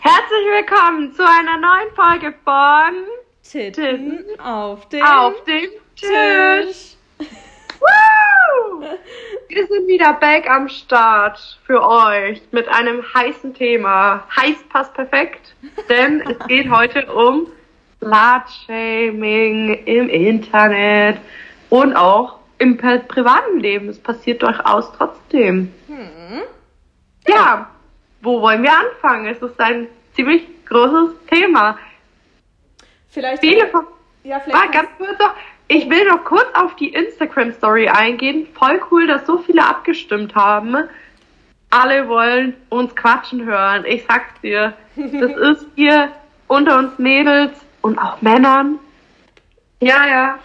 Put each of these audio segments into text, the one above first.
Herzlich willkommen zu einer neuen Folge von Titten auf dem, Auf dem Tisch. Woo! Wir sind wieder back am Start für euch mit einem heißen Thema. Heiß passt perfekt, denn es geht heute um Slut-Shaming im Internet und auch im pri- privaten Leben. Es passiert durchaus trotzdem. Hm. Ja, wo wollen wir anfangen? Es ist ein ziemlich großes Thema. Vielleicht. Viele von ja, War vielleicht. ganz kurz noch, ich will noch kurz auf die Instagram-Story eingehen. Voll cool, dass so viele abgestimmt haben. Alle wollen uns quatschen hören. Ich sag's dir. Das ist hier unter uns Mädels und auch Männern. Ja, ja.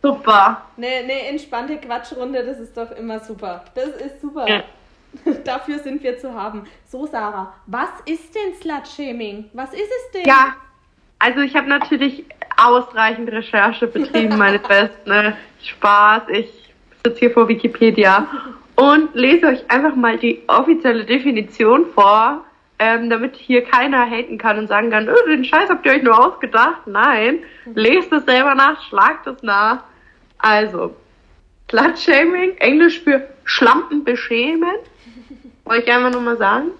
Super. Ne, ne, entspannte Quatschrunde, das ist doch immer super. Das ist super. Ja. Dafür sind wir zu haben. So, Sarah, was ist denn Slut-Shaming? Was ist es denn? Ja, also ich habe natürlich ausreichend Recherche betrieben, meine Besten. Ne? Spaß, ich sitze hier vor Wikipedia und lese euch einfach mal die offizielle Definition vor, ähm, damit hier keiner haten kann und sagen kann, öh, den Scheiß habt ihr euch nur ausgedacht. Nein, lest es selber nach, schlagt es nach. Also, Slut-Shaming, Englisch für Schlampen beschämen, wollte ich einfach nur mal sagen?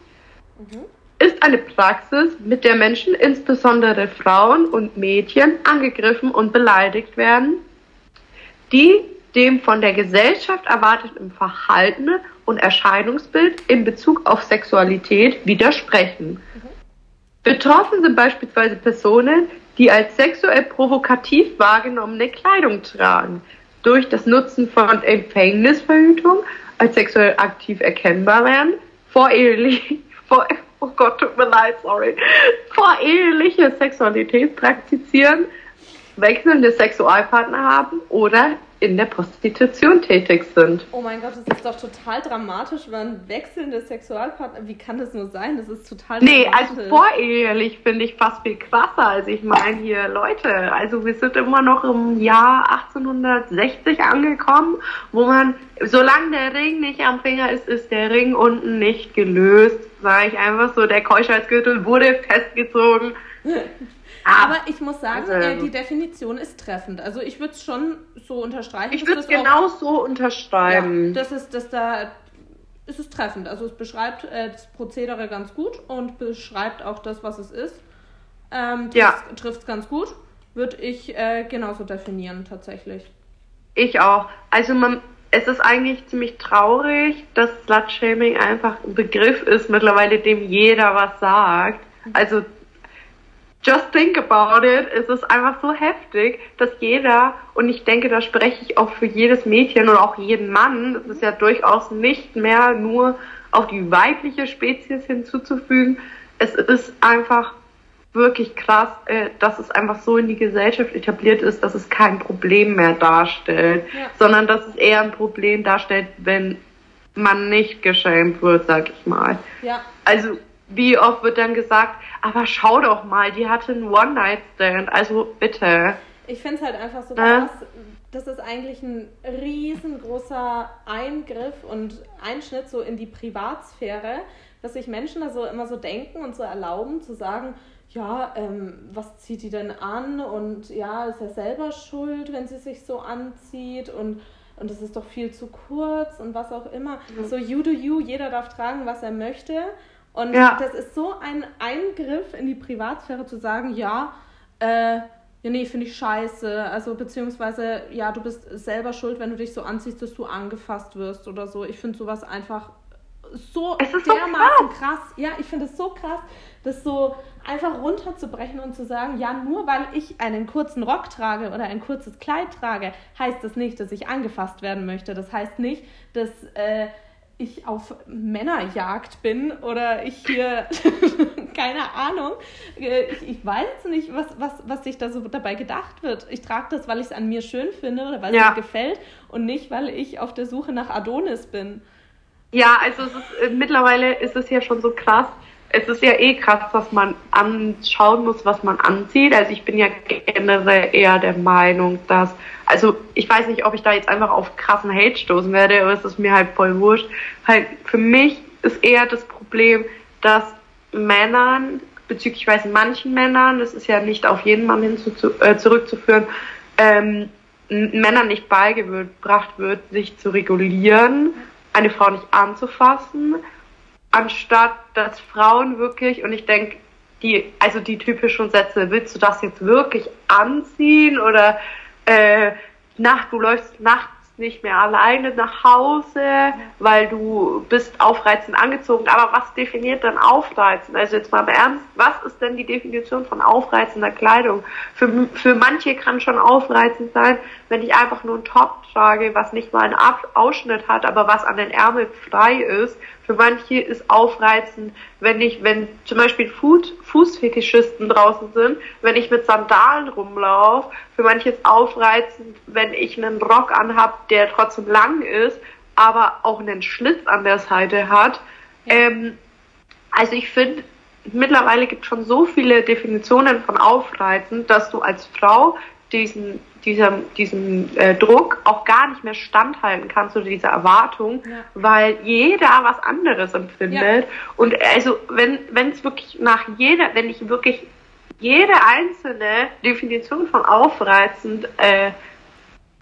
Ist eine Praxis, mit der Menschen, insbesondere Frauen und Mädchen, angegriffen und beleidigt werden, die dem von der Gesellschaft erwarteten Verhalten und Erscheinungsbild in Bezug auf Sexualität widersprechen. Betroffen sind beispielsweise Personen, die als sexuell provokativ wahrgenommene Kleidung tragen, durch das Nutzen von Empfängnisverhütung als sexuell aktiv erkennbar werden, vorehelich, vor, oh Gott, tut mir leid, sorry, voreheliche Sexualität praktizieren, wechselnde Sexualpartner haben oder in der Prostitution tätig sind. Oh mein Gott, das ist doch total dramatisch, wenn wechselnde Sexualpartner. Wie kann das nur sein? Das ist total Nee, dramatisch. also vorehelich finde ich fast viel krasser. Also ich meine hier, Leute, also wir sind immer noch im Jahr 1860 angekommen, wo man, solange der Ring nicht am Finger ist, ist der Ring unten nicht gelöst. Sage ich einfach so, der Keuschheitsgürtel wurde festgezogen. Aber ich muss sagen, Also- äh, die Definition ist treffend. Also ich würde es schon so unterstreichen. Ich dass würde es das auch- genau so Ja, unterschreiben. das ist, das da ist es treffend. Also es beschreibt äh, das Prozedere ganz gut und beschreibt auch das, was es ist. Ähm, Ja. Trifft es ganz gut. Würde ich äh, genauso definieren, tatsächlich. Ich auch. Also man, es ist eigentlich ziemlich traurig, dass Slutshaming einfach ein Begriff ist mittlerweile, dem jeder was sagt. Also just think about it. Es ist einfach so heftig, dass jeder, und ich denke, da spreche ich auch für jedes Mädchen und auch jeden Mann, es ist ja durchaus nicht mehr nur auf die weibliche Spezies hinzuzufügen. Es ist einfach wirklich krass, äh, dass es einfach so in die Gesellschaft etabliert ist, dass es kein Problem mehr darstellt, Ja. sondern dass es eher ein Problem darstellt, wenn man nicht geschämt wird, sag ich mal. Ja, Also wie oft wird dann gesagt, aber schau doch mal, die hatte einen One-Night-Stand, also bitte. ich finde es halt einfach so Ja. krass. Das ist eigentlich ein riesengroßer Eingriff und Einschnitt so in die Privatsphäre, dass sich Menschen da so immer so denken und so erlauben zu sagen, ja, ähm, was zieht die denn an? Und ja, ist ja selber schuld, wenn sie sich so anzieht und und das ist doch viel zu kurz und was auch immer. So you do you, jeder darf tragen, was er möchte. Und Ja. das ist so ein Eingriff in die Privatsphäre zu sagen, ja, äh, ja, nee, finde ich scheiße. Also, beziehungsweise, ja, du bist selber schuld, wenn du dich so anziehst, dass du angefasst wirst oder so. Ich finde sowas einfach so dermaßen krass. Ja, ich finde es so krass, das so einfach runterzubrechen und zu sagen, ja, nur weil ich einen kurzen Rock trage oder ein kurzes Kleid trage, heißt das nicht, dass ich angefasst werden möchte. Das heißt nicht, dass äh, ich auf Männerjagd bin oder ich hier, keine Ahnung, äh, ich, ich weiß jetzt nicht, was, was, was sich da so dabei gedacht wird. Ich trage das, weil ich es an mir schön finde oder weil es Ja. mir gefällt und nicht, weil ich auf der Suche nach Adonis bin. Ja, also es ist, äh, mittlerweile ist es ja schon so krass. Es ist ja eh krass, dass man anschauen muss, was man anzieht. Also ich bin ja generell eher der Meinung, dass, also ich weiß nicht, ob ich da jetzt einfach auf krassen Hate stoßen werde, aber es ist mir halt voll wurscht. Halt für mich ist eher das Problem, dass Männern bezüglich weiß manchen Männern, das ist ja nicht auf jeden Mann hin zu, zu, äh, zurückzuführen, ähm, Männern nicht beigebracht wird, sich zu regulieren, eine Frau nicht anzufassen, anstatt dass Frauen wirklich, und ich denke, die, also die typischen Sätze, willst du das jetzt wirklich anziehen oder äh, Nacht, du läufst nachts nicht mehr alleine nach Hause, weil du bist aufreizend angezogen. Aber was definiert dann aufreizend? Also jetzt mal im Ernst, was ist denn die Definition von aufreizender Kleidung? Für, für manche kann schon aufreizend sein, wenn ich einfach nur einen Top trage, was nicht mal einen Ausschnitt hat, aber was an den Ärmeln frei ist für manche ist aufreizend, wenn ich, wenn zum Beispiel Fuß, Fußfetischisten draußen sind, wenn ich mit Sandalen rumlaufe. Für manche ist aufreizend, wenn ich einen Rock anhab, der trotzdem lang ist, aber auch einen Schlitz an der Seite hat. Ähm, also ich finde, mittlerweile gibt es schon so viele Definitionen von aufreizend, dass du als Frau diesen diesem, diesem äh, Druck auch gar nicht mehr standhalten kannst oder dieser Erwartung, ja. weil jeder was anderes empfindet. Ja. Und also wenn wenn es wirklich nach jeder, wenn ich wirklich jede einzelne Definition von aufreizend äh,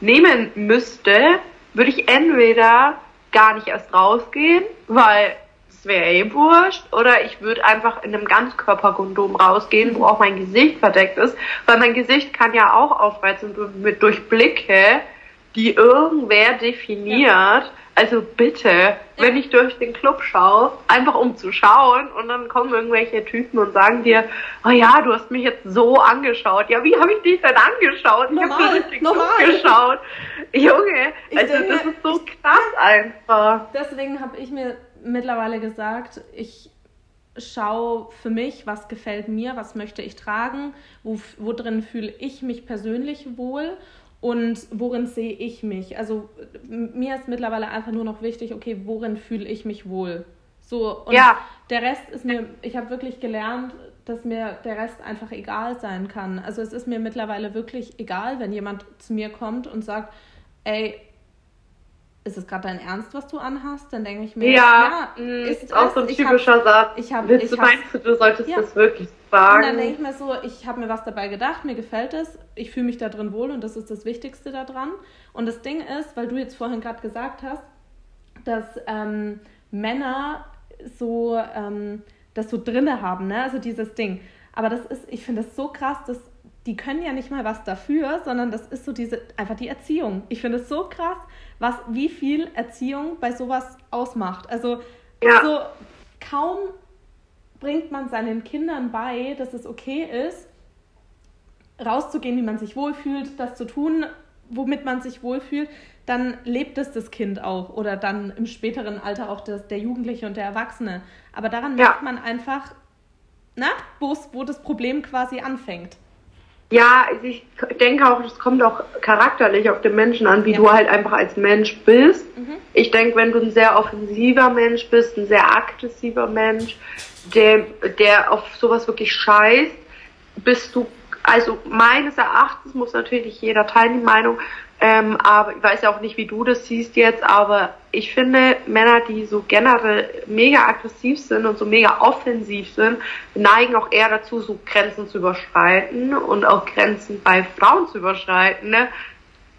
nehmen müsste, würde ich entweder gar nicht erst rausgehen, weil wäre eh wurscht. Oder ich würde einfach in einem Ganzkörperkondom rausgehen, wo auch mein Gesicht verdeckt ist. Weil mein Gesicht kann ja auch aufreizen mit, durch Blicke, die irgendwer definiert. Ja. Also bitte, ja. wenn ich durch den Club schaue, einfach um zu schauen und dann kommen irgendwelche Typen und sagen dir, oh ja, du hast mich jetzt so angeschaut. Ja, wie habe ich dich denn angeschaut? Ich habe durch den Club geschaut. Junge, also denke, das ist so krass einfach. Deswegen habe ich mir mittlerweile gesagt, ich schaue für mich, was gefällt mir, was möchte ich tragen, wo, wo drin fühle ich mich persönlich wohl und worin sehe ich mich. Also mir ist mittlerweile einfach nur noch wichtig, okay, worin fühle ich mich wohl. So, und ja. der Rest ist mir, ich habe wirklich gelernt, dass mir der Rest einfach egal sein kann. Also es ist mir mittlerweile wirklich egal, wenn jemand zu mir kommt und sagt, ey, ist es gerade dein Ernst, was du anhast? Dann denke ich mir, ja, ja mm, ist auch so ein typischer hab, Satz. Ich hab, Willst ich du, meinst du, du solltest ja. das wirklich sagen? Und dann denke ich mir so, ich habe mir was dabei gedacht, mir gefällt es, ich fühle mich da drin wohl und das ist das Wichtigste daran. Und das Ding ist, weil du jetzt vorhin gerade gesagt hast, dass ähm, Männer so ähm, das so drinne haben, ne? Also dieses Ding. Aber das ist, ich finde das so krass, dass die können ja nicht mal was dafür, sondern das ist so diese einfach die Erziehung. Ich finde es so krass, was, wie viel Erziehung bei sowas ausmacht. Also ja. so kaum bringt man seinen Kindern bei, dass es okay ist, rauszugehen, wie man sich wohlfühlt, das zu tun, womit man sich wohlfühlt, dann lebt es das Kind auch oder dann im späteren Alter auch das, der Jugendliche und der Erwachsene. Aber daran ja. merkt man einfach, na, wo das Problem quasi anfängt. Ja, ich denke auch, es kommt auch charakterlich auf den Menschen an, wie ja. du halt einfach als Mensch bist. Mhm. Ich denke, wenn du ein sehr offensiver Mensch bist, ein sehr aggressiver Mensch, der, der auf sowas wirklich scheißt, bist du, also meines Erachtens muss natürlich jeder teilen die Meinung, ähm, aber ich weiß ja auch nicht, wie du das siehst jetzt, aber ich finde, Männer, die so generell mega aggressiv sind und so mega offensiv sind, neigen auch eher dazu, so Grenzen zu überschreiten und auch Grenzen bei Frauen zu überschreiten. Ne?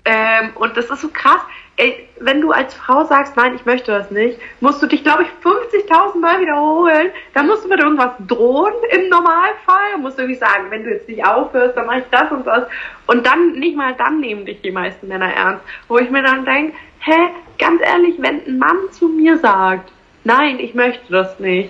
Ähm, und das ist so krass. Ey, wenn du als Frau sagst, nein, ich möchte das nicht, musst du dich, glaube ich, 50.000 Mal wiederholen. Dann musst du mit irgendwas drohen im Normalfall. Dann musst du irgendwie sagen, wenn du jetzt nicht aufhörst, dann mache ich das und das. Und dann, nicht mal dann nehmen dich die meisten Männer ernst. Wo ich mir dann denke, hä, ganz ehrlich, wenn ein Mann zu mir sagt, nein, ich möchte das nicht,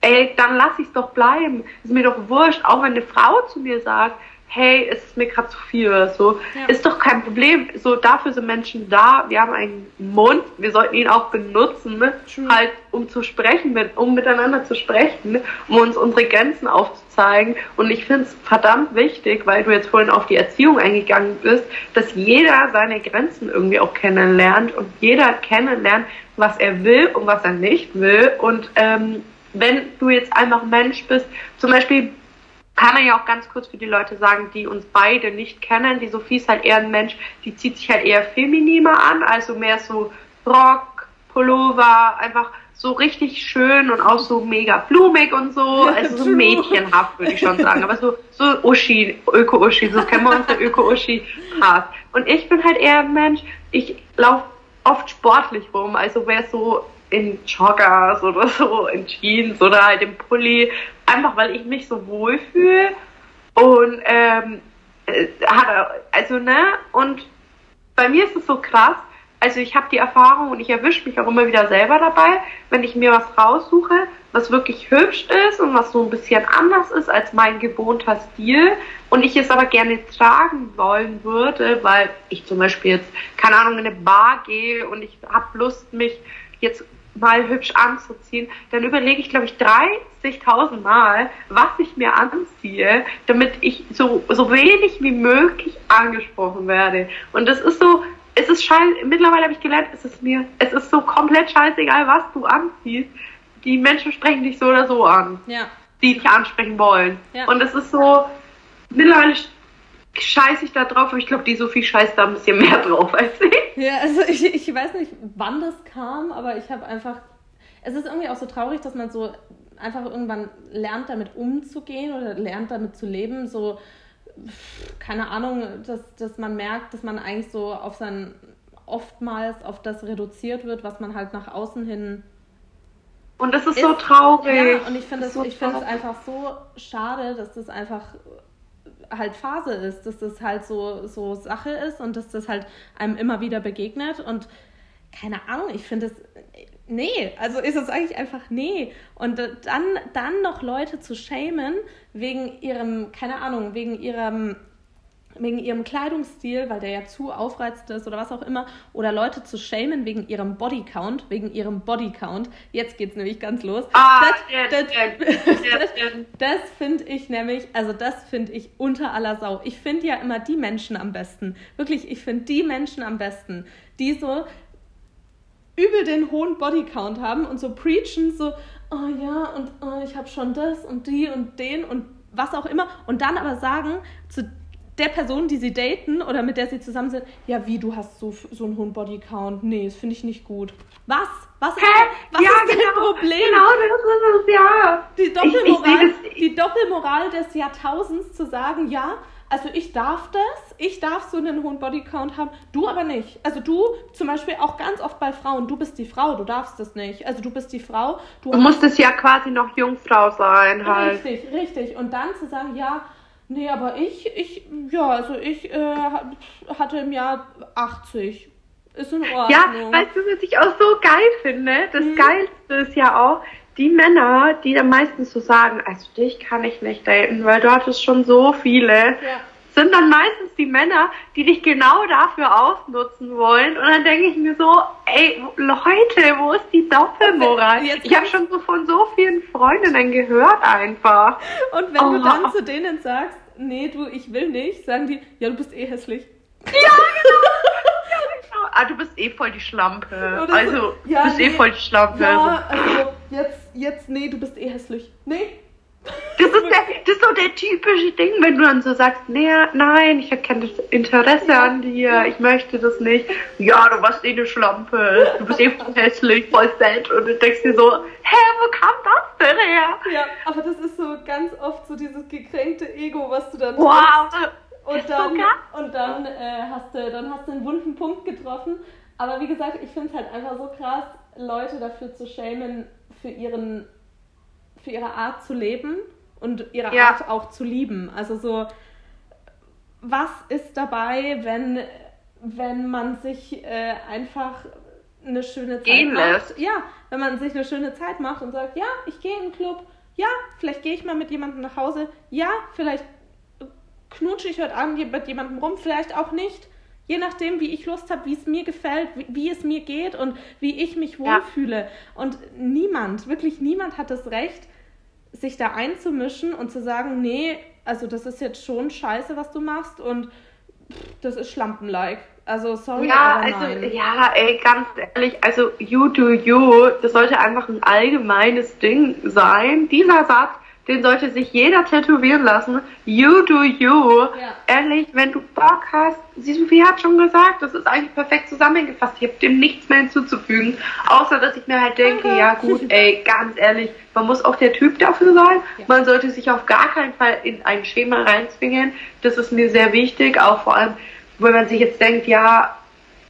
ey, dann lass ich's doch bleiben. Ist mir doch wurscht, auch wenn eine Frau zu mir sagt, hey, es ist mir gerade zu viel oder so. Ja. Ist doch kein Problem. So, dafür sind Menschen da. Wir haben einen Mund. Wir sollten ihn auch benutzen, True. halt, um zu sprechen, um miteinander zu sprechen, um uns unsere Grenzen aufzuzeigen. Und ich finde es verdammt wichtig, weil du jetzt vorhin auf die Erziehung eingegangen bist, dass jeder seine Grenzen irgendwie auch kennenlernt und jeder kennenlernt, was er will und was er nicht will. Und ähm, wenn du jetzt einfach Mensch bist, zum Beispiel kann man ja auch ganz kurz für die Leute sagen, die uns beide nicht kennen. Die Sophie ist halt eher ein Mensch, die zieht sich halt eher femininer an, also mehr so Rock, Pullover, einfach so richtig schön und auch so mega blumig und so. Also so mädchenhaft, würde ich schon sagen. Aber so, so Uschi, Öko-Uschi, so kennen wir unsere Öko-Uschi passt. Und ich bin halt eher ein Mensch, ich laufe oft sportlich rum. Also wer so in Joggers oder so, in Jeans oder halt im Pulli, einfach weil ich mich so wohlfühle. Und ähm, äh, also ne? Und bei mir ist es so krass, also ich habe die Erfahrung und ich erwische mich auch immer wieder selber dabei, wenn ich mir was raussuche, was wirklich hübsch ist und was so ein bisschen anders ist als mein gewohnter Stil und ich es aber gerne tragen wollen würde, weil ich zum Beispiel jetzt, keine Ahnung, in eine Bar gehe und ich habe Lust, mich jetzt mal hübsch anzuziehen, dann überlege ich, glaube ich, 30.000 Mal, was ich mir anziehe, damit ich so, so wenig wie möglich angesprochen werde. Und das ist so, es ist scheiße, mittlerweile habe ich gelernt, es ist mir, es ist so komplett scheißegal, was du anziehst. Die Menschen sprechen dich so oder so an. Ja. Die dich ansprechen wollen. Ja. Und es ist so, mittlerweile scheiße ich da drauf, aber ich glaube, die Sophie scheißt da ein bisschen mehr drauf als ich. Ja, also ich, ich weiß nicht, wann das kam, aber ich habe einfach. Es ist irgendwie auch so traurig, dass man so einfach irgendwann lernt, damit umzugehen oder lernt, damit zu leben. So, keine Ahnung, dass, dass man merkt, dass man eigentlich so auf sein, oftmals auf das reduziert wird, was man halt nach außen hin. Und das ist, ist so traurig. Ja, und ich finde es so find einfach so schade, dass das einfach halt Phase ist, dass das halt so, so Sache ist und dass das halt einem immer wieder begegnet und keine Ahnung, ich finde es, nee, also ist es eigentlich einfach nee. Und dann, dann noch Leute zu schämen wegen ihrem, keine Ahnung, wegen ihrem wegen ihrem Kleidungsstil, weil der ja zu aufreizend ist oder was auch immer, oder Leute zu schämen wegen ihrem Bodycount, wegen ihrem Bodycount. Jetzt geht's nämlich ganz los. Ah, das, das, das, das finde ich nämlich, also das finde ich unter aller Sau. Ich finde ja immer die Menschen am besten. Wirklich, ich finde die Menschen am besten, die so übel den hohen Bodycount haben und so preachen, so, oh ja, und oh, ich habe schon das und die und den und was auch immer. Und dann aber sagen zu der Person, die sie daten oder mit der sie zusammen sind, ja, wie, du hast so, so einen hohen Bodycount. Nee, das finde ich nicht gut. Was? Was ist, Hä? was ja, ist dein genau, Problem? Genau, das ist es, ja. Die Doppelmoral, ich, ich, die Doppelmoral des Jahrtausends zu sagen, ja, also ich darf das, ich darf so einen hohen Bodycount haben, du aber nicht. Also du zum Beispiel auch ganz oft bei Frauen, du bist die Frau, du darfst das nicht. Also du bist die Frau. Du, du musstest ja quasi noch Jungfrau sein halt. Richtig, richtig. Und dann zu sagen, ja, Nee, aber ich, ich, ja, also ich äh, hatte im Jahr 80. Ist in Ordnung. Ja, weißt du, was ich auch so geil finde? Das mhm. Geilste ist ja auch, die Männer, die dann meistens so sagen, also dich kann ich nicht daten, weil du hattest schon so viele. Ja sind dann meistens die Männer, die dich genau dafür ausnutzen wollen. Und dann denke ich mir so, ey, Leute, wo ist die Doppelmoral? Ich habe schon so von so vielen Freundinnen gehört einfach. Und wenn oh. du dann zu denen sagst, nee, du, ich will nicht, sagen die, ja, du bist eh hässlich. Ja, genau. Ah, du bist eh voll die Schlampe. Oder also, so, ja, du bist eh nee, eh voll die Schlampe. Ja, also, jetzt, jetzt, nee, du bist eh hässlich. Nee, das ist, der, das ist so der typische Ding, wenn du dann so sagst, nee, nein, ich habe kein Interesse an dir, ich möchte das nicht. Ja, du warst eh eine Schlampe, du bist eh voll hässlich, voll sad und du denkst dir so, hä, wo kam das denn her? Ja, aber das ist so ganz oft so dieses gekränkte Ego, was du dann wow. Und dann, so und dann, äh, hast du, dann hast du einen wunden Punkt getroffen. Aber wie gesagt, ich finde es halt einfach so krass, Leute dafür zu schämen, für ihren für ihre Art zu leben und ihre ja. Art auch zu lieben. Also so, was ist dabei, wenn, wenn man sich äh, einfach eine schöne Zeit Gehen macht? Lässt. Ja, wenn man sich eine schöne Zeit macht und sagt, ja, ich gehe in den Club, ja, vielleicht gehe ich mal mit jemandem nach Hause, ja, vielleicht knutsche ich heute Abend mit jemandem rum, vielleicht auch nicht. Je nachdem, wie ich Lust habe, wie es mir gefällt, wie, wie, es mir geht und wie ich mich wohlfühle. Ja. Und niemand, wirklich niemand hat das Recht, sich da einzumischen und zu sagen, nee, also das ist jetzt schon scheiße, was du machst und das ist Schlampenlike. Also sorry, ja, also, nein. Ja, ey, ganz ehrlich, also you do you, das sollte einfach ein allgemeines Ding sein. Dieser Satz den sollte sich jeder tätowieren lassen. You do you. Ja. Ehrlich, wenn du Bock hast, Sophie hat schon gesagt, das ist eigentlich perfekt zusammengefasst. Ich habe dem nichts mehr hinzuzufügen. Außer, dass ich mir halt denke, Danke. ja gut, ey, ganz ehrlich, man muss auch der Typ dafür sein. Ja. Man sollte sich auf gar keinen Fall in ein Schema reinzwingen. Das ist mir sehr wichtig, auch vor allem, wenn man sich jetzt denkt, ja,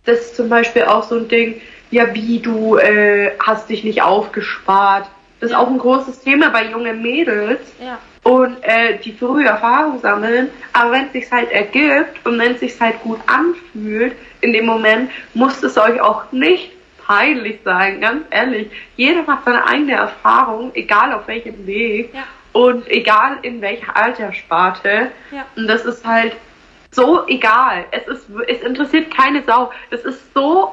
das ist zum Beispiel auch so ein Ding, ja, wie du äh, hast dich nicht aufgespart. Das Ja. ist auch ein großes Thema bei jungen Mädels Ja. und äh, die frühe Erfahrung sammeln. Aber wenn es sich halt ergibt und wenn es sich halt gut anfühlt, in dem Moment muss es euch auch nicht peinlich sein, ganz ehrlich. Jeder macht seine eigene Erfahrung, egal auf welchem Weg Ja. und egal in welcher Alterssparte. Ja. Und das ist halt so egal. Es ist, es interessiert keine Sau. Das ist so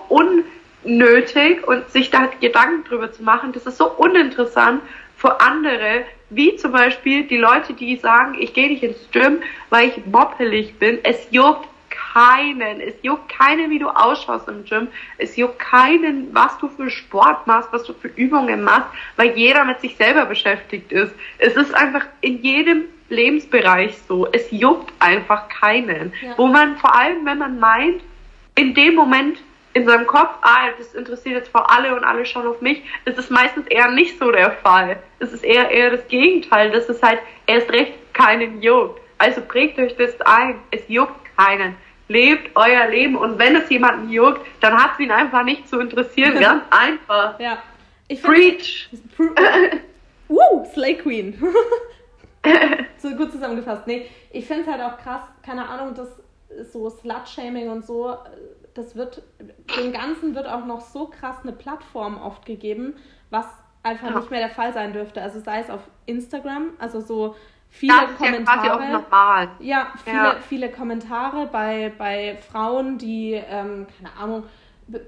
unnötig und sich da Gedanken drüber zu machen, das ist so uninteressant für andere, wie zum Beispiel die Leute, die sagen, ich gehe nicht ins Gym, weil ich moppelig bin. Es juckt keinen. Es juckt keinen, wie du ausschaust im Gym. Es juckt keinen, was du für Sport machst, was du für Übungen machst, weil jeder mit sich selber beschäftigt ist. Es ist einfach in jedem Lebensbereich so. Es juckt einfach keinen. Ja. Wo man vor allem, wenn man meint, in dem Moment in seinem Kopf, ah, das interessiert jetzt vor alle und alle schauen auf mich, das ist meistens eher nicht so der Fall. Es ist eher eher das Gegenteil, dass es halt erst recht keinen juckt. Also prägt euch das ein, es juckt keinen. Lebt euer Leben und wenn es jemanden juckt, dann hat es ihn einfach nicht zu interessieren. Ganz einfach. Ja. Ich Preach! Pr- uh, Slay Queen. so gut zusammengefasst. Nee, ich finde es halt auch krass, keine Ahnung, das ist so Slut-Shaming und so, das wird, dem Ganzen wird auch noch so krass eine Plattform oft gegeben, was einfach Ja. nicht mehr der Fall sein dürfte. Also sei es auf Instagram, also so viele Das ist ja quasi auch Kommentare. normal. Ja, viele, Ja. viele Kommentare bei, bei Frauen, die, ähm, keine Ahnung,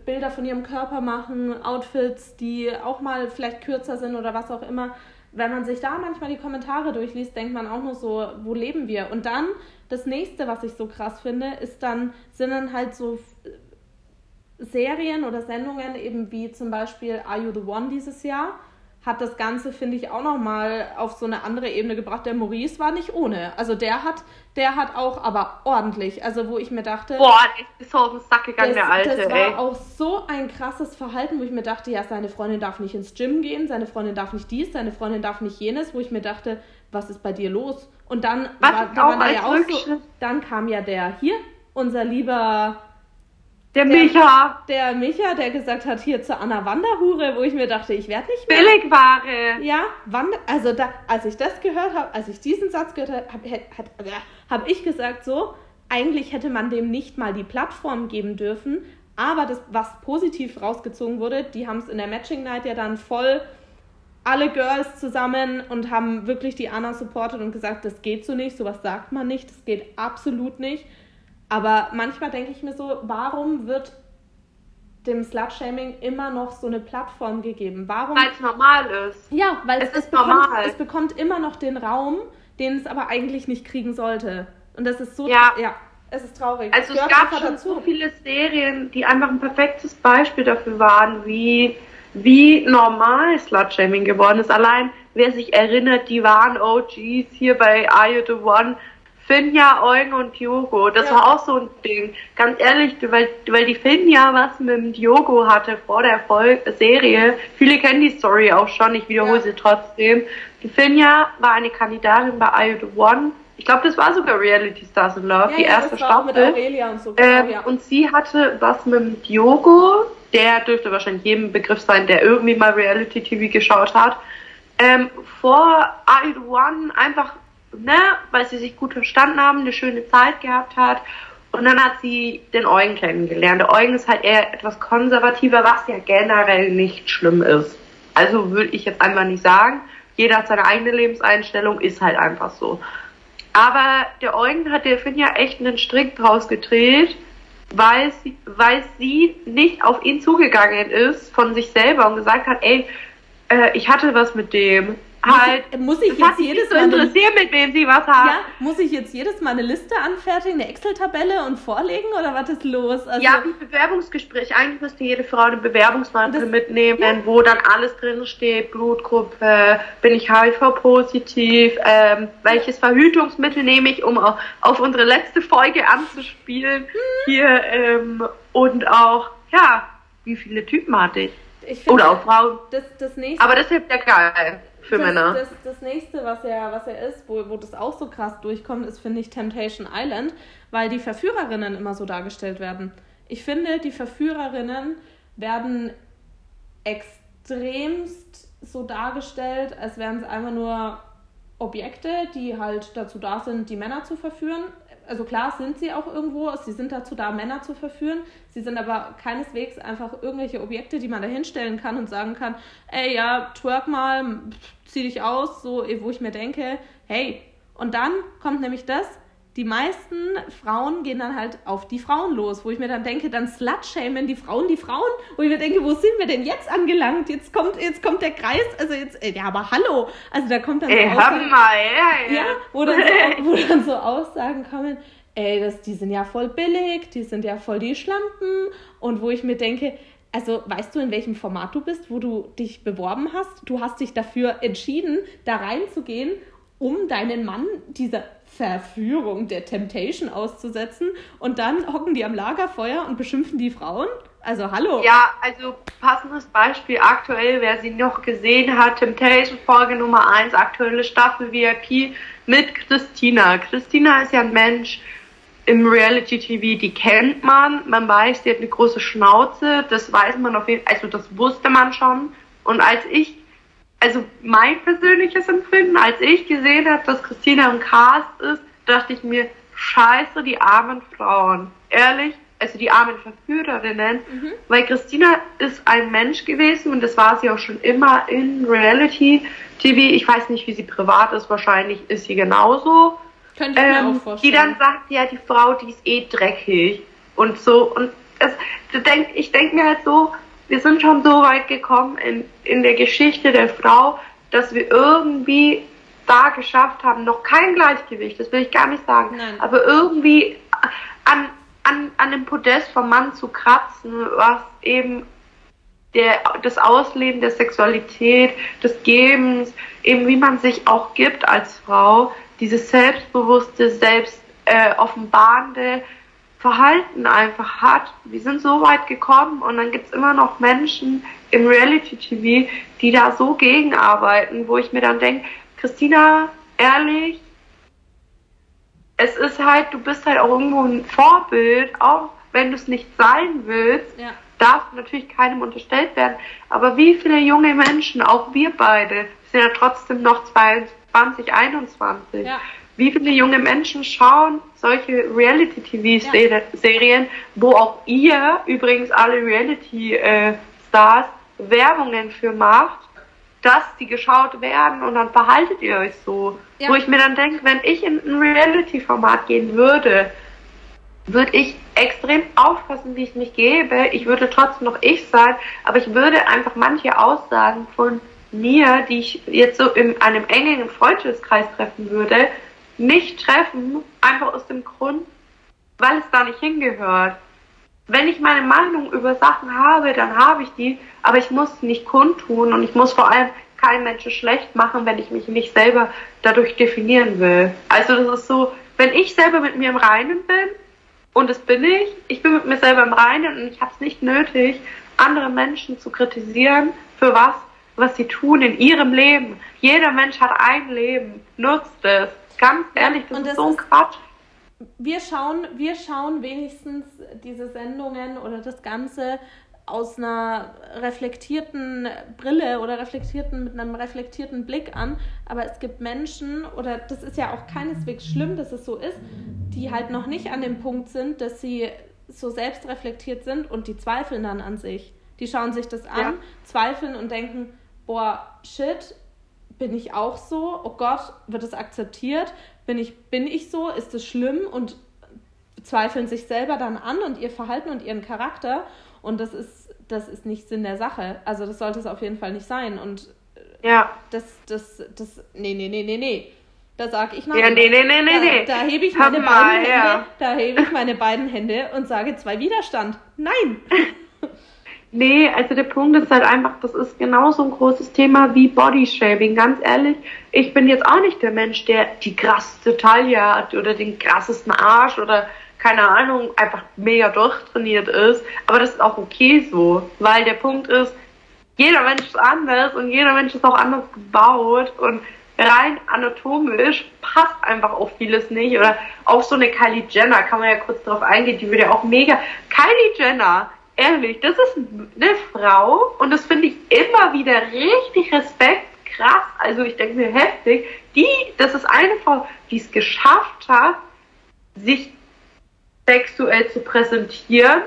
Bilder von ihrem Körper machen, Outfits, die auch mal vielleicht kürzer sind oder was auch immer. Wenn man sich da manchmal die Kommentare durchliest, denkt man auch nur so, wo leben wir? Und dann, das nächste, was ich so krass finde, ist dann, sind dann halt so äh, Serien oder Sendungen, eben wie zum Beispiel Are You the One dieses Jahr, hat das Ganze, finde ich, auch nochmal auf so eine andere Ebene gebracht. Der Maurice war nicht ohne. Also der hat, der hat auch, aber ordentlich. Also wo ich mir dachte, Boah, der ist so auf den Sack gegangen, das, der Alte, das war ey. auch so ein krasses Verhalten, wo ich mir dachte, ja, seine Freundin darf nicht ins Gym gehen, seine Freundin darf nicht dies, seine Freundin darf nicht jenes, wo ich mir dachte, was ist bei dir los? Und dann, Was war, da waren da ja auch so, dann kam ja der hier, unser lieber Der der- Micha, der Micha, der gesagt hat, hier zur Anna Wanderhure, wo ich mir dachte, ich werde nicht mehr. Billigware. Ja, Wander also da, als ich das gehört habe, als ich diesen Satz gehört habe, habe hat, hab ich gesagt so, eigentlich hätte man dem nicht mal die Plattform geben dürfen, aber das, was positiv rausgezogen wurde, die haben es in der Matching Night ja dann voll alle Girls zusammen und haben wirklich die Anna supportet und gesagt, das geht so nicht, sowas sagt man nicht, das geht absolut nicht. Aber manchmal denke ich mir so, warum wird dem Slut-Shaming immer noch so eine Plattform gegeben? Warum? Weil es normal ist. Ja, weil Es es, ist bekommt, normal. es bekommt immer noch den Raum, den es aber eigentlich nicht kriegen sollte. Und das ist so, Ja. ja es ist traurig. Also Es gab schon so viele Serien, die einfach ein perfektes Beispiel dafür waren, wie, wie normal Slutshaming geworden ist. Allein, wer sich erinnert, die waren OGs hier bei Are You The One, Finja, Eugen und Diogo. Das Ja. war auch so ein Ding. Ganz ehrlich, weil, weil die Finja was mit dem Diogo hatte vor der Vol Serie. Viele kennen die Story auch schon, ich wiederhole Ja. sie trotzdem. Die Finja war eine Kandidatin bei Are You The One. Ich glaube, das war sogar Reality Stars in Love, ja, die erste Staffel. Und so. Ja. Und sie hatte was mit dem Diogo, der dürfte wahrscheinlich jedem Begriff sein, der irgendwie mal Reality-TV geschaut hat. Ähm, vor I One einfach, ne, weil sie sich gut verstanden haben, eine schöne Zeit gehabt hat. Und dann hat sie den Eugen kennengelernt. Der Eugen ist halt eher etwas konservativer, was ja generell nicht schlimm ist. Also würde ich jetzt einfach nicht sagen. Jeder hat seine eigene Lebenseinstellung, ist halt einfach so. Aber der Eugen hat der Finja echt einen Strick draus gedreht, weil sie, weil sie nicht auf ihn zugegangen ist von sich selber und gesagt hat, ey, äh, ich hatte was mit dem, halt. Muss ich, muss ich jetzt jedes Mal. interessieren, mit wem sie was haben. Ja, muss ich jetzt jedes Mal eine Liste anfertigen, eine Excel-Tabelle und vorlegen oder was ist los? Also, ja, wie Bewerbungsgespräch. Eigentlich müsste jede Frau eine Bewerbungsmappe mitnehmen, ja. wo dann alles drin steht: Blutgruppe, bin ich HIV-positiv, ähm, welches Verhütungsmittel nehme ich, um auch auf unsere letzte Folge anzuspielen. Mhm. Hier, ähm, und auch, ja, wie viele Typen hatte ich? ich Oder auch Frauen. Das, das nächste, Aber das hilft ja geil für das, Männer. Das, das nächste, was er, was er ist, wo, wo das auch so krass durchkommt, ist, finde ich, Temptation Island, weil die Verführerinnen immer so dargestellt werden. Ich finde, die Verführerinnen werden extremst so dargestellt, als wären es einfach nur Objekte, die halt dazu da sind, die Männer zu verführen also klar sind sie auch irgendwo, sie sind dazu da, Männer zu verführen. Sie sind aber keineswegs einfach irgendwelche Objekte, die man da hinstellen kann und sagen kann, ey, ja, twerk mal, zieh dich aus, so, wo ich mir denke, hey, und dann kommt nämlich das, die meisten Frauen gehen dann halt auf die Frauen los, wo ich mir dann denke, dann slutshamen die Frauen die Frauen, wo ich mir denke, wo sind wir denn jetzt angelangt? Jetzt kommt, jetzt kommt der Kreis, also jetzt, ja, aber hallo, also da kommt dann so ey, Aussagen, mal, ja, ja. ja wo, dann so, wo dann so Aussagen kommen, ey, das, die sind ja voll billig, die sind ja voll die Schlampen und wo ich mir denke, also weißt du, in welchem Format du bist, wo du dich beworben hast? Du hast dich dafür entschieden, da reinzugehen, um deinen Mann dieser Verführung, der Temptation auszusetzen. Und dann hocken die am Lagerfeuer und beschimpfen die Frauen. Also hallo. Ja, also passendes Beispiel aktuell, wer sie noch gesehen hat, Temptation Folge Nummer 1, aktuelle Staffel VIP mit Christina. Christina ist ja ein Mensch im Reality TV, die kennt man, man weiß, die hat eine große Schnauze, das weiß man auf jeden Fall, also das wusste man schon. Und als ich also mein persönliches Empfinden, als ich gesehen habe, dass Christina im Cast ist, dachte ich mir, scheiße, die armen Frauen. Ehrlich, also die armen Verführerinnen, mhm. weil Christina ist ein Mensch gewesen und das war sie auch schon immer in Reality TV. Ich weiß nicht, wie sie privat ist, wahrscheinlich ist sie genauso. Könnte ich ähm, mir auch vorstellen. Die dann sagt, ja, die Frau, die ist eh dreckig und so. Und es, ich denke mir halt so, wir sind schon so weit gekommen in, in der Geschichte der Frau, dass wir irgendwie da geschafft haben, noch kein Gleichgewicht, das will ich gar nicht sagen, Nein. aber irgendwie an, an, an dem Podest vom Mann zu kratzen, was eben der, das Ausleben der Sexualität, des Gebens, eben wie man sich auch gibt als Frau, dieses selbstbewusste, selbst äh, offenbarende, Verhalten einfach hat. Wir sind so weit gekommen und dann gibt es immer noch Menschen im Reality-TV, die da so gegenarbeiten, wo ich mir dann denke, Christina, ehrlich, es ist halt, du bist halt auch irgendwo ein Vorbild, auch wenn du es nicht sein willst, ja. darf natürlich keinem unterstellt werden. Aber wie viele junge Menschen, auch wir beide, sind ja trotzdem noch 22, 21. Ja wie viele junge Menschen schauen solche Reality-TV-Serien, ja. wo auch ihr übrigens alle Reality-Stars Werbungen für macht, dass die geschaut werden und dann verhaltet ihr euch so. Ja. Wo ich mir dann denke, wenn ich in ein Reality-Format gehen würde, würde ich extrem aufpassen, wie ich mich gebe. Ich würde trotzdem noch ich sein, aber ich würde einfach manche Aussagen von mir, die ich jetzt so in einem engen Freundschaftskreis treffen würde, nicht treffen, einfach aus dem Grund, weil es da nicht hingehört. Wenn ich meine Meinung über Sachen habe, dann habe ich die, aber ich muss nicht kundtun und ich muss vor allem keinen Menschen schlecht machen, wenn ich mich nicht selber dadurch definieren will. Also das ist so, wenn ich selber mit mir im Reinen bin, und das bin ich, ich bin mit mir selber im Reinen und ich habe es nicht nötig, andere Menschen zu kritisieren für was, was sie tun in ihrem Leben. Jeder Mensch hat ein Leben, nutzt es. Ganz ehrlich, das, das ist so ein Quatsch. Wir schauen, wir schauen wenigstens diese Sendungen oder das Ganze aus einer reflektierten Brille oder reflektierten mit einem reflektierten Blick an, aber es gibt Menschen oder das ist ja auch keineswegs schlimm, dass es so ist, die halt noch nicht an dem Punkt sind, dass sie so selbstreflektiert sind und die zweifeln dann an sich. Die schauen sich das an, ja. zweifeln und denken, boah, shit, bin ich auch so? Oh Gott, wird es akzeptiert? Bin ich, bin ich so? Ist es schlimm? Und zweifeln sich selber dann an und ihr Verhalten und ihren Charakter. Und das ist, das ist nicht Sinn der Sache. Also das sollte es auf jeden Fall nicht sein. Und Ja. Das, das, das, nee, nee, nee, nee, nee. Da sag ich nein. Ja, nee, nee, nee, nee, da, nee. da hebe ich meine mal beiden Hände, her. da hebe ich meine beiden Hände und sage zwei Widerstand. Nein. Nee, also der Punkt ist halt einfach, das ist genauso ein großes Thema wie Bodyshaming. Ganz ehrlich, ich bin jetzt auch nicht der Mensch, der die krasseste Taille hat oder den krassesten Arsch oder keine Ahnung, einfach mega durchtrainiert ist. Aber das ist auch okay so, weil der Punkt ist, jeder Mensch ist anders und jeder Mensch ist auch anders gebaut und rein anatomisch passt einfach auch vieles nicht. Oder auch so eine Kylie Jenner, kann man ja kurz drauf eingehen, die würde ja auch mega. Kylie Jenner, ehrlich, das ist eine Frau und das finde ich immer wieder richtig Respekt, krass. Also ich denke mir heftig, die, das ist eine Frau, die es geschafft hat, sich sexuell zu präsentieren,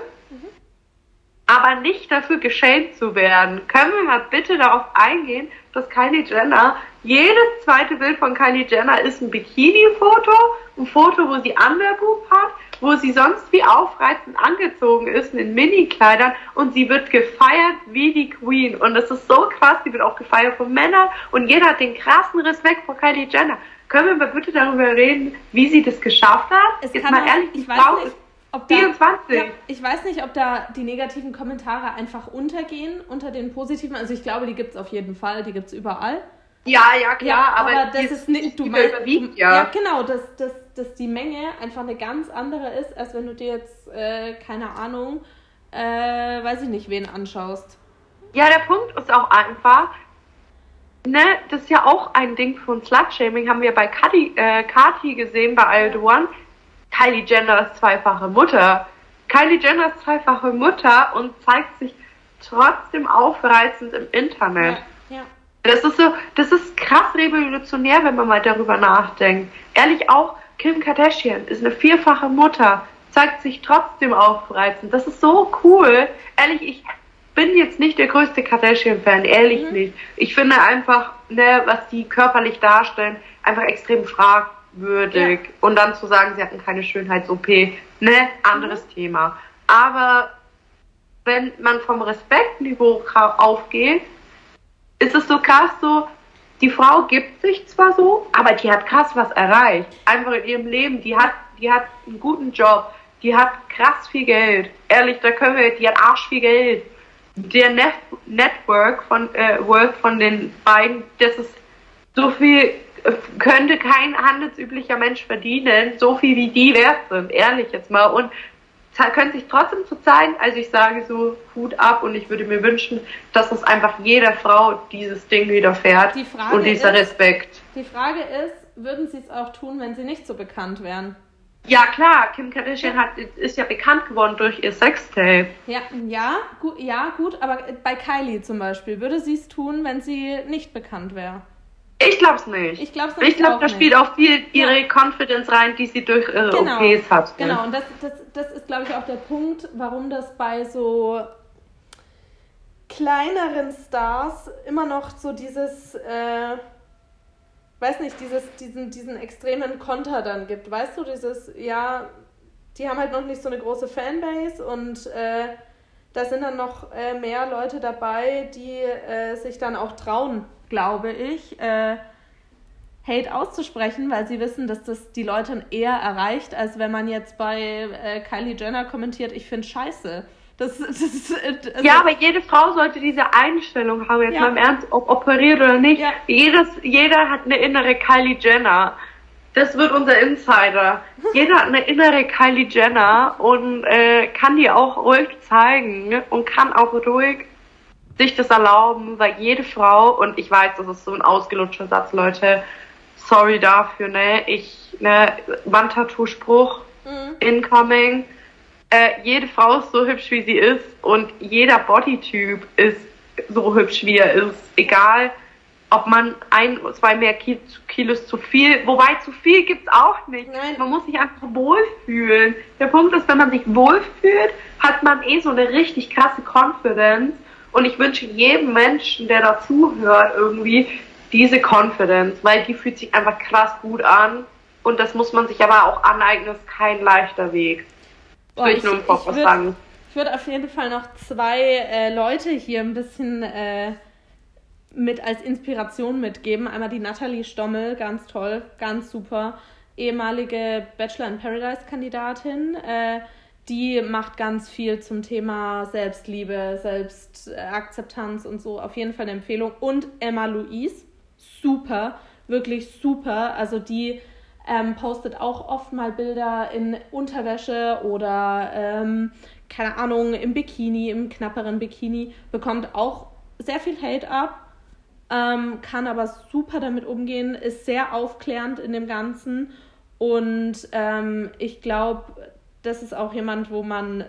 aber nicht dafür geschämt zu werden. Können wir mal bitte darauf eingehen, dass Kylie Jenner, jedes zweite Bild von Kylie Jenner ist ein Bikini-Foto, ein Foto, wo sie Underboob hat, wo sie sonst wie aufreizend angezogen ist in Mini-Kleidern und sie wird gefeiert wie die Queen. Und das ist so krass, sie wird auch gefeiert von Männern und jeder hat den krassen Respekt vor Kylie Jenner. Können wir mal bitte darüber reden, wie sie das geschafft hat? Es Jetzt mal ehrlich, die Frau ist ob da, 24. ja, ich weiß nicht, ob da die negativen Kommentare einfach untergehen unter den positiven. Also ich glaube, die gibt es auf jeden Fall, die gibt es überall. Ja, ja, klar, aber, das die- ist nicht, du die meinst, überwiegt, du, ja. ja genau, dass, dass, dass die Menge einfach eine ganz andere ist, als wenn du dir jetzt, äh, keine Ahnung, äh, weiß ich nicht, wen anschaust. Ja, der Punkt ist auch einfach, ne, das ist ja auch ein Ding von Slut-Shaming, haben wir bei Kati, äh, Kati gesehen, bei I The One. Kylie Jenner ist zweifache Mutter. Kylie Jenner ist zweifache Mutter und zeigt sich trotzdem aufreizend im Internet. Ja. Das ist so, das ist krass revolutionär, wenn man mal darüber nachdenkt. Ehrlich auch, Kim Kardashian ist eine vierfache Mutter, zeigt sich trotzdem aufreizend. Das ist so cool. Ehrlich, ich bin jetzt nicht der größte Kardashian-Fan, ehrlich Mhm. nicht. Ich finde einfach, ne, was die körperlich darstellen, einfach extrem fragwürdig. Und dann zu sagen, sie hatten keine Schönheits-OP, ne, anderes Mhm. Thema. Aber wenn man vom Respektniveau aufgeht, ist es so krass so, die Frau gibt sich zwar so, aber die hat krass was erreicht. Einfach in ihrem Leben. Die hat, die hat einen guten Job. Die hat krass viel Geld. Ehrlich, da können wir, die hat arsch viel Geld. Der Net Network von, äh, Worth von den beiden, das ist so viel, äh, könnte kein handelsüblicher Mensch verdienen, so viel wie die wert sind. Ehrlich jetzt mal. Und können sich trotzdem zu zeigen. Also ich sage so Hut ab und ich würde mir wünschen, dass es einfach jeder Frau dieses Ding widerfährt Die Frage und dieser ist- Respekt. Die Frage ist, würden sie es auch tun, wenn sie nicht so bekannt wären? Ja klar, Kim Kardashian hat, ist ja bekannt geworden durch ihr Sextape. Ja, ja, gut, ja, gut, aber bei Kylie zum Beispiel, würde sie es tun, wenn sie nicht bekannt wäre? Ich glaub's nicht. Ich glaub's Ich glaube, da spielt auch viel ihre Ja. Confidence rein, die sie durch ihre OPs hat. Genau, und das, das, das ist, glaube ich, auch der Punkt, warum das bei so kleineren Stars immer noch so dieses, äh, weiß nicht, dieses, diesen, diesen extremen Konter dann gibt. Weißt du, dieses, ja, die haben halt noch nicht so eine große Fanbase und äh, da sind dann noch äh, mehr Leute dabei, die äh, sich dann auch trauen, glaube ich, äh, Hate auszusprechen, weil sie wissen, dass das die Leute eher erreicht, als wenn man jetzt bei äh, Kylie Jenner kommentiert, ich finde scheiße. Das, das äh, also, Ja, aber jede Frau sollte diese Einstellung haben, jetzt Ja. mal im Ernst, ob operiert oder nicht. Ja. Jedes, jeder hat eine innere Kylie Jenner. Das wird unser Insider. Jeder hat eine innere Kylie Jenner und äh, kann die auch ruhig zeigen und kann auch ruhig sich das erlauben, weil jede Frau, und ich weiß, das ist so ein ausgelutschter Satz, Leute, sorry dafür, ne, ich, ne, Wandtattoo-Spruch, Mhm. incoming, äh, jede Frau ist so hübsch, wie sie ist und jeder Bodytyp ist so hübsch, wie er ist. Egal, ob man ein, zwei mehr Ki- Kilos zu viel, wobei zu viel gibt's auch nicht. Nein. Man muss sich einfach wohlfühlen. Der Punkt ist, wenn man sich wohlfühlt, hat man eh so eine richtig krasse Confidence und ich wünsche jedem Menschen, der dazuhört, irgendwie diese Confidence, weil die fühlt sich einfach krass gut an und das muss man sich aber auch aneignen, ist kein leichter Weg. Boah, Will ich nur im Kopf was sagen. Ich würde auf jeden Fall noch zwei äh, Leute hier ein bisschen äh, mit als Inspiration mitgeben. Einmal die Natalie Stommel, ganz toll, ganz super. Ehemalige Bachelor in Paradise-Kandidatin. Äh, die macht ganz viel zum Thema Selbstliebe, Selbstakzeptanz und so. Auf jeden Fall eine Empfehlung. Und Emma Louise, super, wirklich super. Also die ähm, postet auch oft mal Bilder in Unterwäsche oder ähm, keine Ahnung, im Bikini, im knapperen Bikini, bekommt auch sehr viel Hate ab, ähm, kann aber super damit umgehen, ist sehr aufklärend in dem Ganzen und ähm, ich glaube, das ist auch jemand, wo man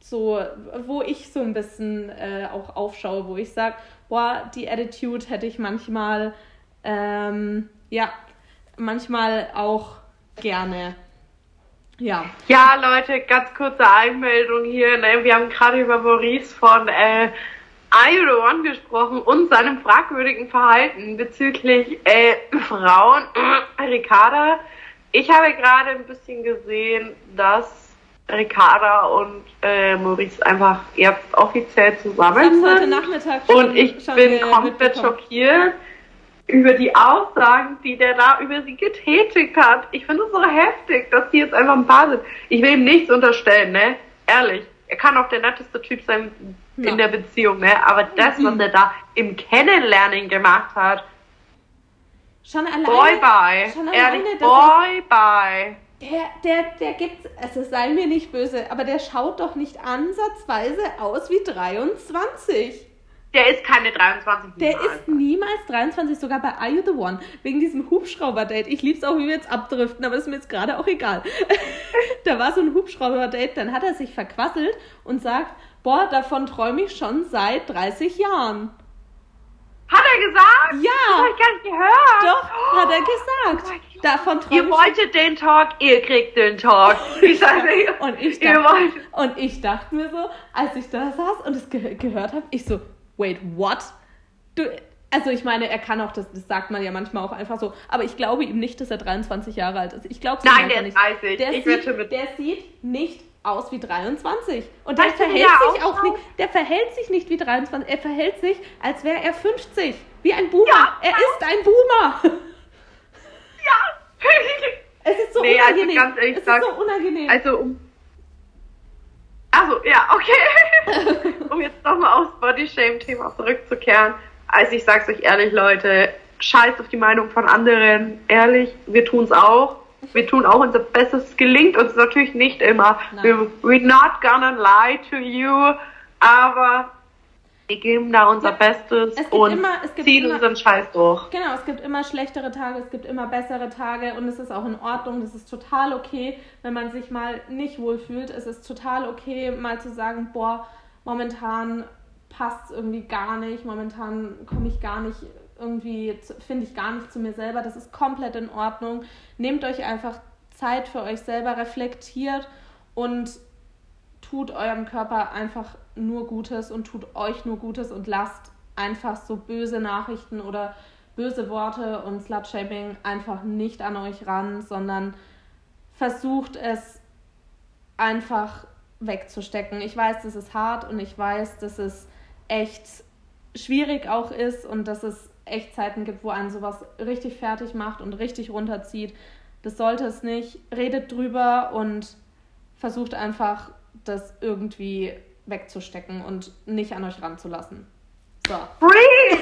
so, wo ich so ein bisschen äh, auch aufschaue, wo ich sage, boah, die Attitude hätte ich manchmal, ähm, ja, manchmal auch gerne. Ja. Ja, Leute, ganz kurze Einmeldung hier. Ne? Wir haben gerade über Maurice von äh, One gesprochen und seinem fragwürdigen Verhalten bezüglich äh, Frauen. Ricarda, ich habe gerade ein bisschen gesehen, dass Ricarda und äh, Maurice einfach jetzt offiziell zusammen sind. Heute Nachmittag und ich bin komplett schockiert über die Aussagen, die der da über sie getätigt hat. Ich finde es so heftig, dass die jetzt einfach ein Paar sind. Ich will ihm nichts unterstellen, ne? Ehrlich. Er kann auch der netteste Typ sein ja. in der Beziehung, ne? Aber das, was er da im Kennenlernen gemacht hat, schon alleine, boy bye. Schon alleine, Ehrlich, boy bye. Der, der, der gibt, also sei mir nicht böse, aber der schaut doch nicht ansatzweise aus wie 23. Der ist keine 23. Der ist niemals 23, sogar bei Are You the One. Wegen diesem Hubschrauber-Date. Ich lieb's auch, wie wir jetzt abdriften, aber ist mir jetzt gerade auch egal. da war so ein Hubschrauber-Date, dann hat er sich verquasselt und sagt, boah, davon träume ich schon seit 30 Jahren. Hat er gesagt? Ja. Das hab ich gar nicht gehört. Doch, oh. hat er gesagt. Oh Davon ihr wolltet den Talk, ihr kriegt den Talk. Ich sage, und, ich dachte, und ich dachte mir so, als ich da saß und es ge gehört habe, ich so, wait, what? Du, also ich meine, er kann auch, das, das sagt man ja manchmal auch einfach so, aber ich glaube ihm nicht, dass er 23 Jahre alt ist. Ich glaube es Nein, der nicht. 30. Der, ich sieht, mit der sieht nicht aus wie 23. Und der verhält sich auch nicht, der verhält sich nicht wie 23, er verhält sich, als wäre er 50. Wie ein Boomer. Ja, er ist ein Boomer. Ja. es ist so nee, also unangenehm. Also es ist so unangenehm. Also um also, ja, okay. um jetzt nochmal aufs Bodyshame-Thema zurückzukehren. Also, ich sag's euch ehrlich, Leute, scheiß auf die Meinung von anderen. Ehrlich, wir tun's auch. Wir tun auch unser Bestes. Es gelingt uns natürlich nicht immer. We're, we're not gonna lie to you. Aber wir geben da unser ja, Bestes und immer, ziehen immer, unseren Scheiß durch. Genau, es gibt immer schlechtere Tage, es gibt immer bessere Tage und es ist auch in Ordnung. Das ist total okay, wenn man sich mal nicht wohlfühlt. Es ist total okay, mal zu sagen, boah, momentan passt es irgendwie gar nicht, momentan komme ich gar nicht irgendwie, finde ich gar nicht zu mir selber. Das ist komplett in Ordnung. Nehmt euch einfach Zeit für euch selber, reflektiert und tut eurem Körper einfach nur Gutes und tut euch nur Gutes und lasst einfach so böse Nachrichten oder böse Worte und Slutshaming einfach nicht an euch ran, sondern versucht es einfach wegzustecken. Ich weiß, das ist hart und ich weiß, dass es echt schwierig auch ist und dass es echt Zeiten gibt, wo einen sowas richtig fertig macht und richtig runterzieht. Das sollte es nicht. Redet drüber und versucht einfach, das irgendwie wegzustecken und nicht an euch ranzulassen. So. Preach!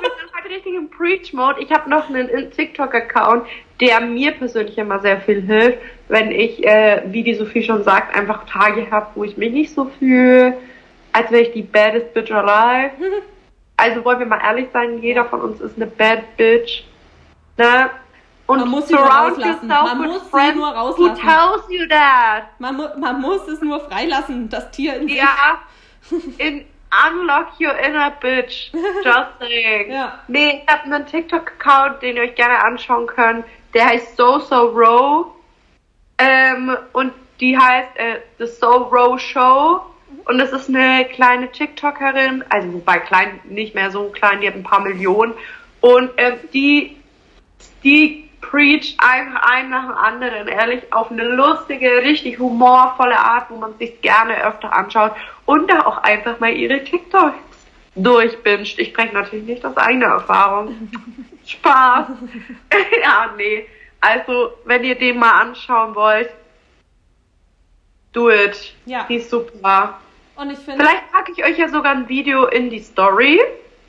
Wir sind heute richtig im Preach-Mode. Ich habe noch einen TikTok-Account, der mir persönlich immer sehr viel hilft, wenn ich, äh, wie die Sophie schon sagt, einfach Tage habe, wo ich mich nicht so fühle, als wäre ich die baddest bitch alive. Also wollen wir mal ehrlich sein, jeder von uns ist eine bad bitch. Ne? Und man muss sie nur rauslassen. Man muss sie nur rauslassen. Who tells you that? Man, mu man muss es nur freilassen, das Tier in sich. Ja. In Unlock your inner bitch. Just saying. ja. Nee, ich habe einen TikTok-Account, den ihr euch gerne anschauen könnt. Der heißt So So Row. Ähm, und die heißt äh, The So Row Show. Und das ist eine kleine TikTokerin, also wobei klein, nicht mehr so klein, die hat ein paar Millionen. Und ähm, die, die preach einfach einen nach dem anderen, ehrlich, auf eine lustige, richtig humorvolle Art, wo man sich gerne öfter anschaut und da auch einfach mal ihre TikToks durchbinscht. Ich spreche natürlich nicht aus eigener Erfahrung. Spaß. ja, nee. Also, wenn ihr den mal anschauen wollt, do it. Ja. Die ist super. Und ich finde, Vielleicht packe ich euch ja sogar ein Video in die Story.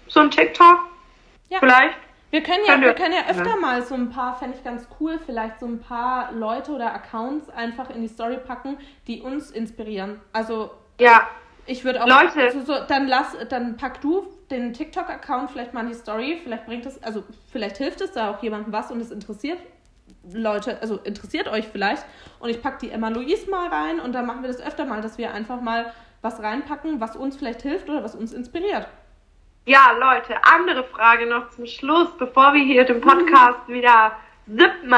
So ein TikTok. ja, Vielleicht. wir können ja, wir können ja öfter mal so ein paar, fände ich ganz cool, vielleicht so ein paar Leute oder Accounts einfach in die Story packen, die uns inspirieren. Also Ja. ich würde auch Leute. also so, dann lass, dann pack du den TikTok-Account vielleicht mal in die Story. Vielleicht bringt es, also vielleicht hilft es da auch jemandem was und es interessiert Leute, also interessiert euch vielleicht. Und ich pack die Emma Louise mal rein und dann machen wir das öfter mal, dass wir einfach mal was reinpacken, was uns vielleicht hilft oder was uns inspiriert. Ja, Leute, andere Frage noch zum Schluss, bevor wir hier den Podcast wieder sippen.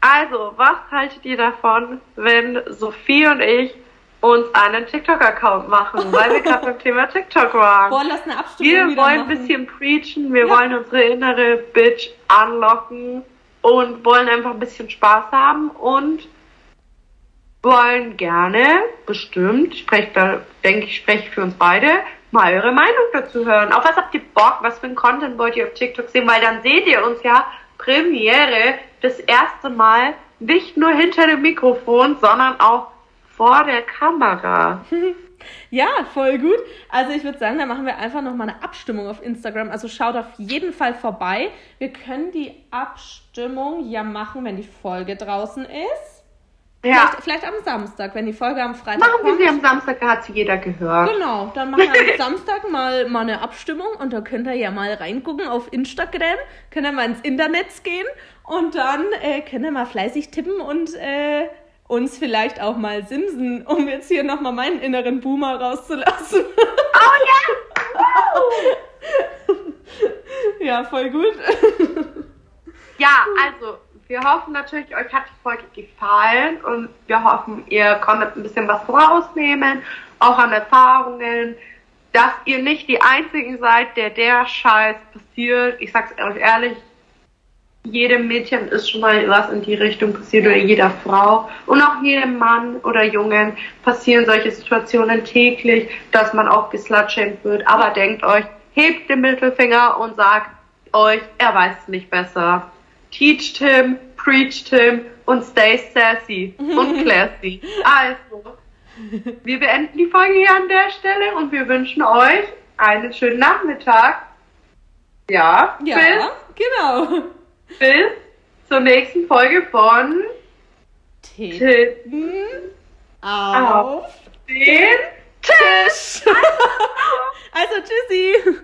Also, was haltet ihr davon, wenn Sophie und ich uns einen TikTok-Account machen, weil wir gerade beim Thema TikTok waren? Boah, lass eine Abstimmung Wir wollen ein bisschen preachen, wir Ja. wollen unsere innere Bitch anlocken und wollen einfach ein bisschen Spaß haben und wollen gerne, bestimmt, ich denke ich, spreche für uns beide, mal eure Meinung dazu hören. Auf was habt ihr Bock? Was für ein Content wollt ihr auf TikTok sehen? Weil dann seht ihr uns ja Premiere das erste Mal nicht nur hinter dem Mikrofon, sondern auch vor der Kamera. Ja, voll gut. Also ich würde sagen, da machen wir einfach nochmal eine Abstimmung auf Instagram. Also schaut auf jeden Fall vorbei. Wir können die Abstimmung ja machen, wenn die Folge draußen ist. Ja. Vielleicht, vielleicht am Samstag, wenn die Folge am Freitag Machen wir kommt. sie am Samstag, da hat sie jeder gehört. Genau, dann machen wir am Samstag mal, mal eine Abstimmung und da könnt ihr ja mal reingucken auf Instagram, könnt ihr mal ins Internet gehen und dann äh, könnt ihr mal fleißig tippen und äh, uns vielleicht auch mal simsen, um jetzt hier nochmal meinen inneren Boomer rauszulassen. Oh ja, voll gut. Ja, also, wir hoffen natürlich, euch hat die Folge gefallen und wir hoffen, ihr konntet ein bisschen was rausnehmen, auch an Erfahrungen, dass ihr nicht die Einzigen seid, der der Scheiß passiert. Ich sag's euch ehrlich, jedem Mädchen ist schon mal was in die Richtung passiert oder jeder Frau und auch jedem Mann oder Jungen passieren solche Situationen täglich, dass man auch geslutschämt wird. Aber denkt euch, hebt den Mittelfinger und sagt euch, er weiß es nicht besser. Teached him, preached him und stay sassy und classy. Also, wir beenden die Folge hier an der Stelle und wir wünschen euch einen schönen Nachmittag. Ja, Ja, bis, genau. bis zur nächsten Folge von Titten Titten auf den Tisch. also tschüssi.